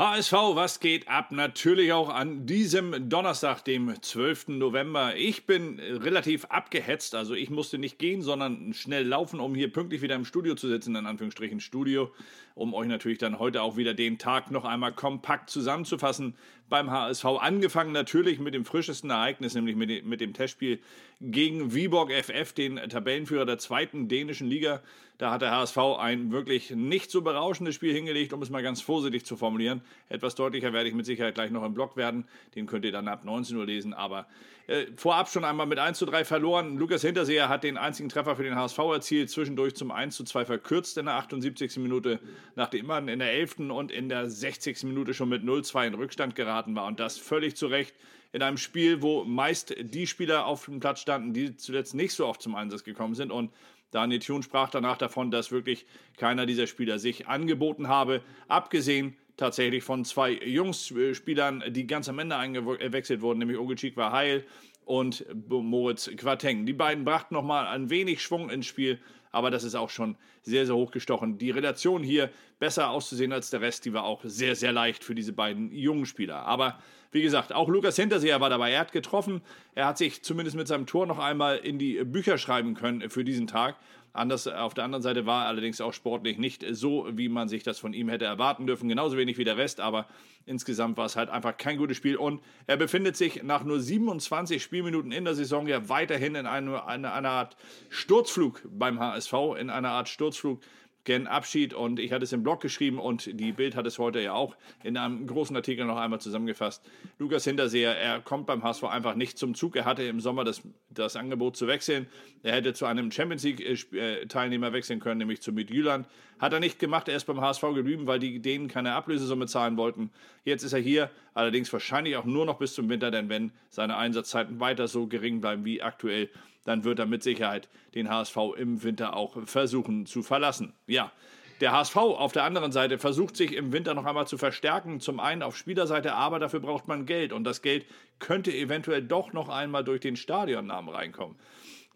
HSV, was geht ab? Natürlich auch an diesem Donnerstag, dem 12. November. Ich bin relativ abgehetzt, also ich musste nicht gehen, sondern schnell laufen, um hier pünktlich wieder im Studio zu sitzen, in Anführungsstrichen Studio, um euch natürlich dann heute auch wieder den Tag noch einmal kompakt zusammenzufassen beim HSV. Angefangen natürlich mit dem frischesten Ereignis, nämlich mit, mit dem Testspiel gegen Viborg FF, den Tabellenführer der zweiten dänischen Liga. Da hat der HSV ein wirklich nicht so berauschendes Spiel hingelegt, um es mal ganz vorsichtig zu formulieren. Etwas deutlicher werde ich mit Sicherheit gleich noch im Blog werden. Den könnt ihr dann ab 19 Uhr lesen. Aber äh, vorab schon einmal mit 1 zu 3 verloren. Lukas Hinterseher hat den einzigen Treffer für den HSV erzielt, zwischendurch zum 1 zu 2 verkürzt in der 78. Minute, nachdem man in der 11. und in der 60. Minute schon mit 0-2 in Rückstand geraten war. Und das völlig zu Recht in einem Spiel, wo meist die Spieler auf dem Platz standen, die zuletzt nicht so oft zum Einsatz gekommen sind. Und Daniel Thun sprach danach davon, dass wirklich keiner dieser Spieler sich angeboten habe, abgesehen tatsächlich von zwei Jungsspielern, die ganz am Ende eingewechselt wurden, nämlich Ogechik war heil und Moritz Quateng. Die beiden brachten nochmal ein wenig Schwung ins Spiel, aber das ist auch schon sehr, sehr hochgestochen. Die Relation hier besser auszusehen als der Rest, die war auch sehr, sehr leicht für diese beiden jungen Spieler. Aber wie gesagt, auch Lukas Hinterseher war dabei. Er hat getroffen. Er hat sich zumindest mit seinem Tor noch einmal in die Bücher schreiben können für diesen Tag. Anders, auf der anderen Seite war er allerdings auch sportlich nicht so, wie man sich das von ihm hätte erwarten dürfen. Genauso wenig wie der Rest, aber insgesamt war es halt einfach kein gutes Spiel. Und er befindet sich nach nur 27 Spielminuten in der Saison ja weiterhin in einer, einer Art Sturzflug beim HSV, in einer Art Sturzflug gen Abschied und ich hatte es im Blog geschrieben und die Bild hat es heute ja auch in einem großen Artikel noch einmal zusammengefasst. Lukas Hinterseher, er kommt beim HSV einfach nicht zum Zug. Er hatte im Sommer das, das Angebot zu wechseln. Er hätte zu einem Champions League-Teilnehmer äh, wechseln können, nämlich zu Midtjylland. Hat er nicht gemacht, er ist beim HSV geblieben, weil die denen keine Ablösesumme zahlen wollten. Jetzt ist er hier, allerdings wahrscheinlich auch nur noch bis zum Winter, denn wenn seine Einsatzzeiten weiter so gering bleiben wie aktuell, dann wird er mit Sicherheit den HSV im Winter auch versuchen zu verlassen. Ja, der HSV auf der anderen Seite versucht sich im Winter noch einmal zu verstärken. Zum einen auf Spielerseite, aber dafür braucht man Geld. Und das Geld könnte eventuell doch noch einmal durch den Stadionnamen reinkommen.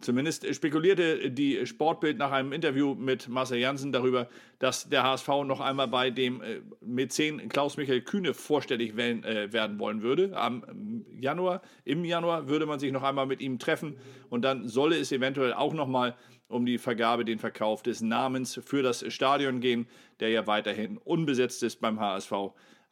Zumindest spekulierte die Sportbild nach einem Interview mit Marcel Janssen darüber, dass der HSV noch einmal bei dem äh, Mäzen Klaus-Michael Kühne vorstellig äh, werden wollen würde. Am Januar, im Januar würde man sich noch einmal mit ihm treffen und dann solle es eventuell auch noch mal um die Vergabe, den Verkauf des Namens für das Stadion gehen, der ja weiterhin unbesetzt ist beim HSV.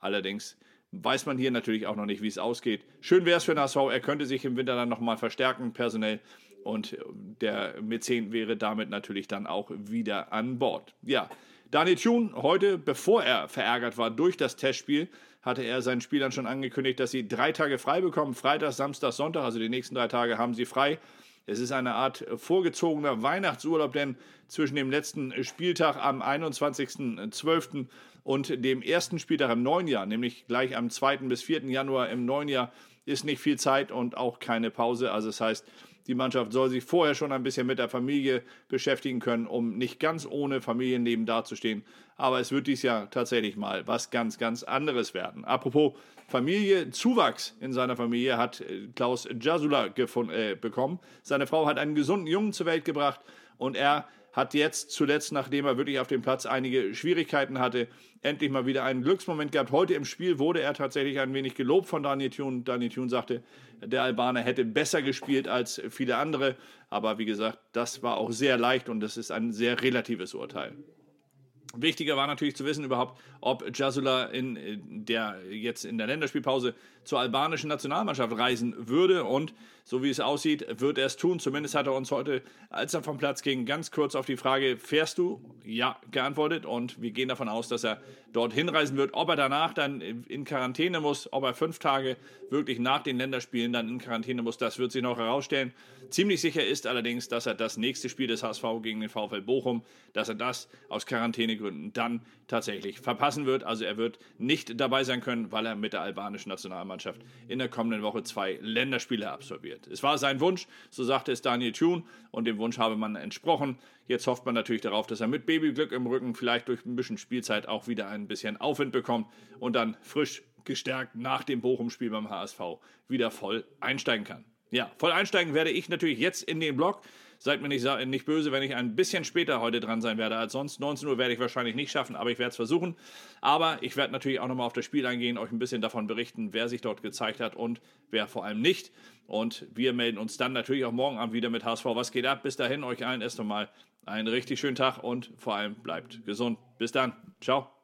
Allerdings weiß man hier natürlich auch noch nicht, wie es ausgeht. Schön wäre es für den HSV, er könnte sich im Winter dann nochmal verstärken, personell. Und der Mäzen wäre damit natürlich dann auch wieder an Bord. Ja, Daniel Thun, heute, bevor er verärgert war durch das Testspiel, hatte er seinen Spielern schon angekündigt, dass sie drei Tage frei bekommen. Freitag, Samstag, Sonntag, also die nächsten drei Tage haben sie frei. Es ist eine Art vorgezogener Weihnachtsurlaub, denn zwischen dem letzten Spieltag am 21.12. und dem ersten Spieltag im neuen Jahr, nämlich gleich am 2. bis 4. Januar im neuen Jahr, ist nicht viel Zeit und auch keine Pause. Also das heißt, die Mannschaft soll sich vorher schon ein bisschen mit der Familie beschäftigen können, um nicht ganz ohne Familienleben dazustehen. Aber es wird dies Jahr tatsächlich mal was ganz, ganz anderes werden. Apropos Familie, Zuwachs in seiner Familie hat äh, Klaus Jasula äh, bekommen. Seine Frau hat einen gesunden Jungen zur Welt gebracht und er hat jetzt zuletzt, nachdem er wirklich auf dem Platz einige Schwierigkeiten hatte, endlich mal wieder einen Glücksmoment gehabt. Heute im Spiel wurde er tatsächlich ein wenig gelobt von Daniel Thun. Daniel Thun sagte, der Albaner hätte besser gespielt als viele andere. Aber wie gesagt, das war auch sehr leicht und das ist ein sehr relatives Urteil. Wichtiger war natürlich zu wissen überhaupt, ob Jasula in der jetzt in der Länderspielpause zur albanischen Nationalmannschaft reisen würde und so wie es aussieht, wird er es tun. Zumindest hat er uns heute, als er vom Platz ging, ganz kurz auf die Frage, fährst du? Ja, geantwortet und wir gehen davon aus, dass er dort hinreisen wird. Ob er danach dann in Quarantäne muss, ob er fünf Tage wirklich nach den Länderspielen dann in Quarantäne muss, das wird sich noch herausstellen. Ziemlich sicher ist allerdings, dass er das nächste Spiel des HSV gegen den VfL Bochum, dass er das aus Quarantänegründen dann tatsächlich verpassen wird. Also er wird nicht dabei sein können, weil er mit der albanischen Nationalmannschaft in der kommenden Woche zwei Länderspiele absolviert. Es war sein Wunsch, so sagte es Daniel Thun, und dem Wunsch habe man entsprochen. Jetzt hofft man natürlich darauf, dass er mit Babyglück im Rücken vielleicht durch ein bisschen Spielzeit auch wieder ein bisschen Aufwind bekommt und dann frisch gestärkt nach dem Bochum-Spiel beim HSV wieder voll einsteigen kann. Ja, voll einsteigen werde ich natürlich jetzt in den Blog. Seid mir nicht, nicht böse, wenn ich ein bisschen später heute dran sein werde als sonst. 19 Uhr werde ich wahrscheinlich nicht schaffen, aber ich werde es versuchen. Aber ich werde natürlich auch nochmal auf das Spiel eingehen, euch ein bisschen davon berichten, wer sich dort gezeigt hat und wer vor allem nicht. Und wir melden uns dann natürlich auch morgen Abend wieder mit HSV. Was geht ab? Bis dahin, euch allen erst einmal einen richtig schönen Tag und vor allem bleibt gesund. Bis dann. Ciao.